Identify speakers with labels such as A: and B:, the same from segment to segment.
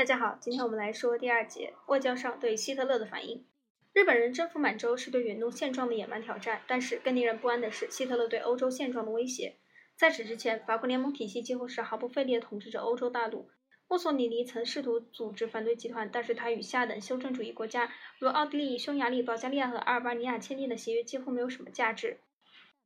A: 大家好，今天我们来说第二节外交上对希特勒的反应。日本人征服满洲是对远东现状的野蛮挑战，但是更令人不安的是希特勒对欧洲现状的威胁。在此之前，法国联盟体系几乎是毫不费力地统治着欧洲大陆。墨索里尼曾试图组织反对集团，但是他与下等修正主义国家如奥地利、匈牙利、保加利亚和阿尔巴尼亚签订的协约几乎没有什么价值。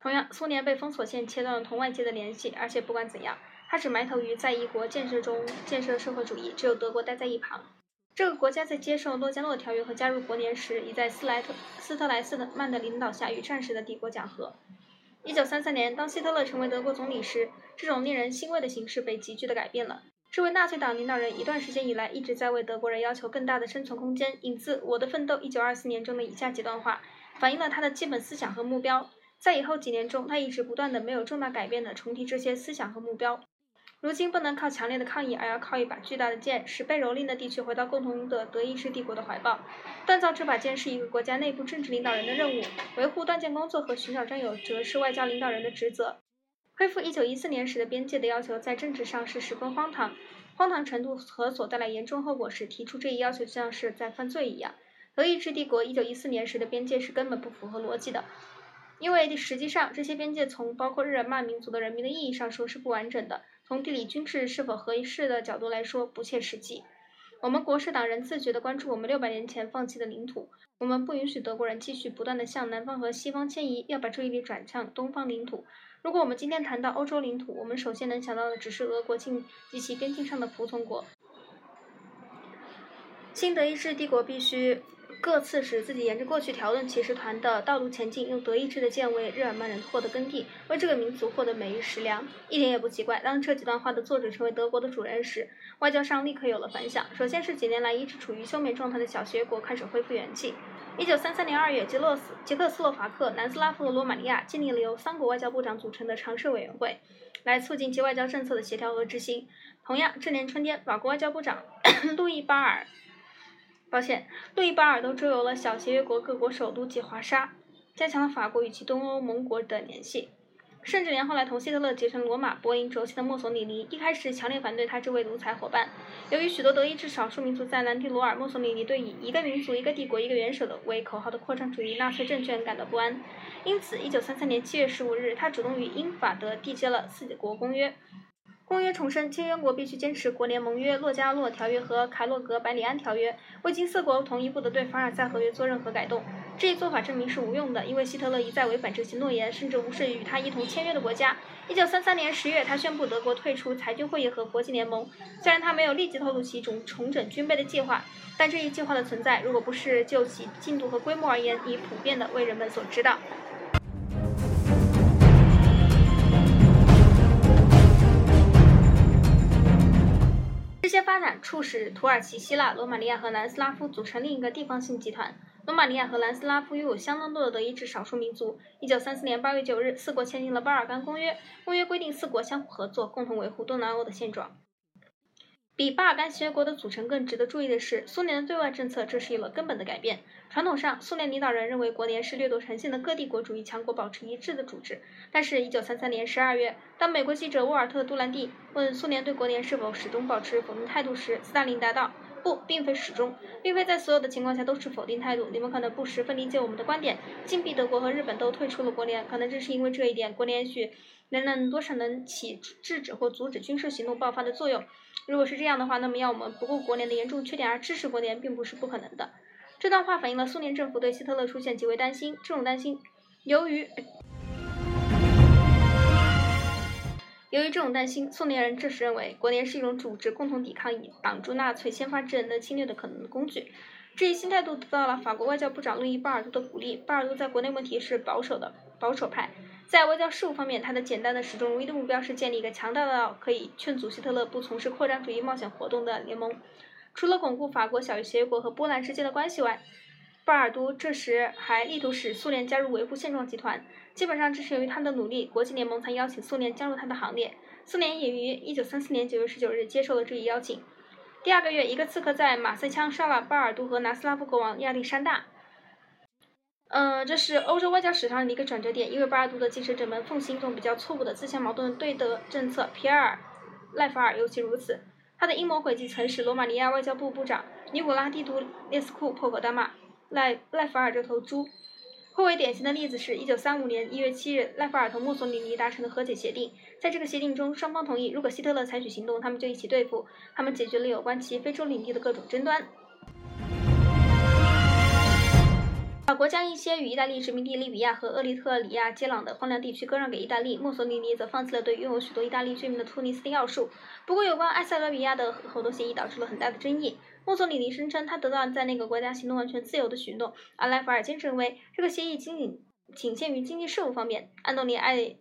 A: 同样，苏联被封锁线切断了同外界的联系，而且不管怎样。他只埋头于在一国建设中建设社会主义，只有德国待在一旁。这个国家在接受洛加诺条约和加入国联时，已在斯莱特斯特莱斯特曼的领导下与战时的帝国讲和。一九三三年，当希特勒成为德国总理时，这种令人欣慰的形势被急剧的改变了。这位纳粹党领导人一段时间以来一直在为德国人要求更大的生存空间，引自《我的奋斗》一九二四年中的以下几段话，反映了他的基本思想和目标。在以后几年中，他一直不断的没有重大改变的重提这些思想和目标。如今不能靠强烈的抗议，而要靠一把巨大的剑，使被蹂躏的地区回到共同的德意志帝国的怀抱。锻造这把剑是一个国家内部政治领导人的任务，维护断剑工作和寻找战友则是外交领导人的职责。恢复1914年时的边界的要求在政治上是十分荒唐，荒唐程度和所带来严重后果时，提出这一要求就像是在犯罪一样。德意志帝国1914年时的边界是根本不符合逻辑的，因为实际上这些边界从包括日耳曼民族的人民的意义上说是不完整的。从地理军事是否合适的角度来说，不切实际。我们国士党人自觉地关注我们六百年前放弃的领土。我们不允许德国人继续不断地向南方和西方迁移，要把注意力转向东方领土。如果我们今天谈到欧洲领土，我们首先能想到的只是俄国境及其边境上的服从国。新德意志帝国必须。各次使自己沿着过去条顿骑士团的道路前进，用德意志的剑为日耳曼人获得耕地，为这个民族获得每日食粮，一点也不奇怪。当这几段话的作者成为德国的主人时，外交上立刻有了反响。首先是几年来一直处于休眠状态的小学国开始恢复元气。一九三三年二月，捷洛斯、捷克斯洛伐克、南斯拉夫和罗马尼亚建立了由三国外交部长组成的常设委员会，来促进其外交政策的协调和执行。同样，这年春天，法国外交部长 路易巴尔。抱歉，路易巴尔都周游了小协约国各国首都及华沙，加强了法国与其东欧盟国的联系，甚至连后来同希特勒结成罗马柏林轴心的墨索里尼，一开始强烈反对他这位独裁伙伴。由于许多德意志少数民族在南迪罗尔，墨索里尼对以一个民族、一个帝国、一个元首的为口号的扩张主义纳粹政权感到不安，因此，1933年7月15日，他主动与英法德缔结了四国公约。公约重申，签约国必须坚持国联盟约、洛加洛条约和凯洛格百里安条约，未经四国同意不得对凡尔赛合约做任何改动。这一做法证明是无用的，因为希特勒一再违反这些诺言，甚至无视与他一同签约的国家。一九三三年十月，他宣布德国退出裁军会议和国际联盟。虽然他没有立即透露其重重整军备的计划，但这一计划的存在，如果不是就其进度和规模而言，已普遍的为人们所知道。些发展促使土耳其、希腊、罗马尼亚和南斯拉夫组成另一个地方性集团。罗马尼亚和南斯拉夫拥有相当多的德意志少数民族。一九三四年八月九日，四国签订了巴尔干公约。公约规定，四国相互合作，共同维护东南欧的现状。比巴尔干协约国的组成更值得注意的是，苏联的对外政策这是有了根本的改变。传统上，苏联领导人认为国联是掠夺成性的各帝国主义强国保持一致的组织。但是，1933年12月，当美国记者沃尔特·杜兰蒂问苏联对国联是否始终保持否定态度时，斯大林答道：“不，并非始终，并非在所有的情况下都是否定态度。你们可能不十分理解我们的观点。禁闭德国和日本都退出了国联，可能正是因为这一点，国联许能能多少能起制止或阻止军事行动爆发的作用。如果是这样的话，那么要我们不顾国联的严重缺点而支持国联，并不是不可能的。”这段话反映了苏联政府对希特勒出现极为担心。这种担心，由于由于这种担心，苏联人这时认为国联是一种组织，共同抵抗以挡住纳粹先发制人的侵略的可能的工具。这一新态度得到了法国外交部长路易巴尔多的鼓励。巴尔多在国内问题是保守的保守派，在外交事务方面，他的简单的始终如一的目标是建立一个强大的可以劝阻希特勒不从事扩张主义冒险活动的联盟。除了巩固法国小协约国和波兰之间的关系外，巴尔都这时还力图使苏联加入维护现状集团。基本上，这是由于他的努力，国际联盟才邀请苏联加入他的行列。苏联也于1934年9月19日接受了这一邀请。第二个月，一个刺客在马赛枪杀了巴尔都和南斯拉夫国王亚历山大。嗯，这是欧洲外交史上的一个转折点，因为巴尔都的继承者们奉行一种比较错误的自相矛盾对德政策。皮埃尔·赖法尔尤其如此。他的阴谋诡计曾使罗马尼亚外交部部长尼古拉蒂图列斯库破口大骂赖赖弗尔这头猪。颇为典型的例子是1935年1月7日，赖弗尔同墨索里尼达成的和解协定。在这个协定中，双方同意，如果希特勒采取行动，他们就一起对付。他们解决了有关其非洲领地的各种争端。法国将一些与意大利殖民地利比亚和厄立特里亚接壤的荒凉地区割让给意大利，墨索里尼则放弃了对拥有许多意大利居民的突尼斯的要素。不过，有关埃塞俄比亚的合同协议导致了很大的争议。墨索里尼声称他得到在那个国家行动完全自由的许诺，而莱弗尔坚持认为这个协议仅仅仅限于经济事务方面。安东尼艾，安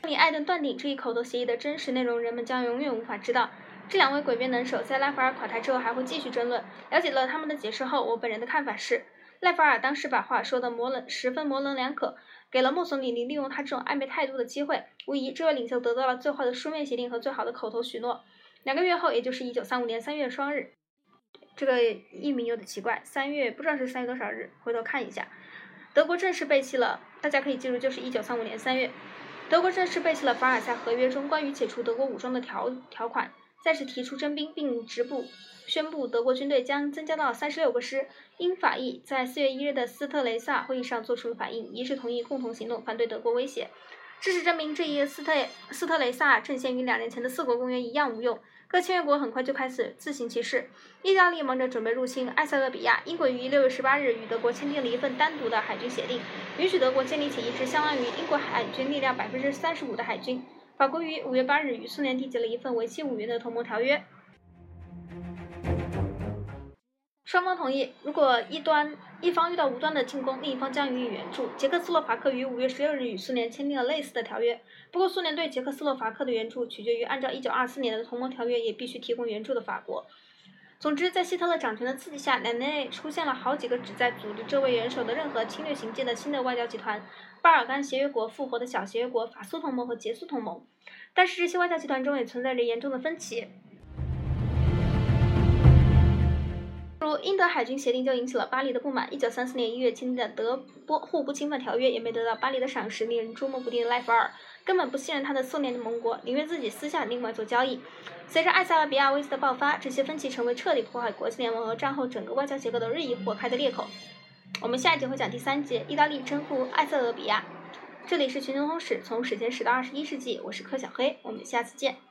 A: 东尼艾顿断定这一口头协议的真实内容，人们将永远无法知道。这两位诡辩能手在拉弗尔垮台之后还会继续争论。了解了他们的解释后，我本人的看法是，赖弗尔当时把话说得模棱十分模棱两可，给了墨索里尼利用他这种暧昧态度的机会。无疑，这位领袖得到了最坏的书面协定和最好的口头许诺。两个月后，也就是一九三五年三月双日，这个译名有点奇怪，三月不知道是三月多少日，回头看一下。德国正式背弃了，大家可以记住，就是一九三五年三月，德国正式背弃了凡尔赛合约中关于解除德国武装的条条款。再次提出征兵，并直布宣布德国军队将增加到三十六个师。英法意在四月一日的斯特雷萨会议上做出了反应，一致同意共同行动，反对德国威胁。事实证明，这一斯特斯特雷萨阵线与两年前的四国公约一样无用。各签约国很快就开始自行其事。意大利忙着准备入侵埃塞俄比亚，英国于六月十八日与德国签订了一份单独的海军协定，允许德国建立起一支相当于英国海军力量百分之三十五的海军。法国于五月八日与苏联缔结了一份为期五年的同盟条约，双方同意，如果一端一方遇到无端的进攻，另一方将予以援助。捷克斯洛伐克于五月十六日与苏联签订了类似的条约，不过苏联对捷克斯洛伐克的援助取决于按照一九二四年的同盟条约也必须提供援助的法国。总之，在希特勒掌权的刺激下，两年内出现了好几个旨在阻止这位元首的任何侵略行径的新的外交集团：巴尔干协约国、复活的小协约国、法苏同盟和捷苏同盟。但是，这些外交集团中也存在着严重的分歧。英德海军协定就引起了巴黎的不满。一九三四年一月签订的德波互不侵犯条约也没得到巴黎的赏识，令人捉摸不定的赖弗尔。根本不信任他的苏联的盟国，宁愿自己私下另外做交易。随着埃塞俄比亚危机的爆发，这些分歧成为彻底破坏国际联盟和战后整个外交结构的日益火开的裂口。我们下一节会讲第三节：意大利征服埃塞俄比亚。这里是全球通史，从史前史到二十一世纪，我是柯小黑，我们下次见。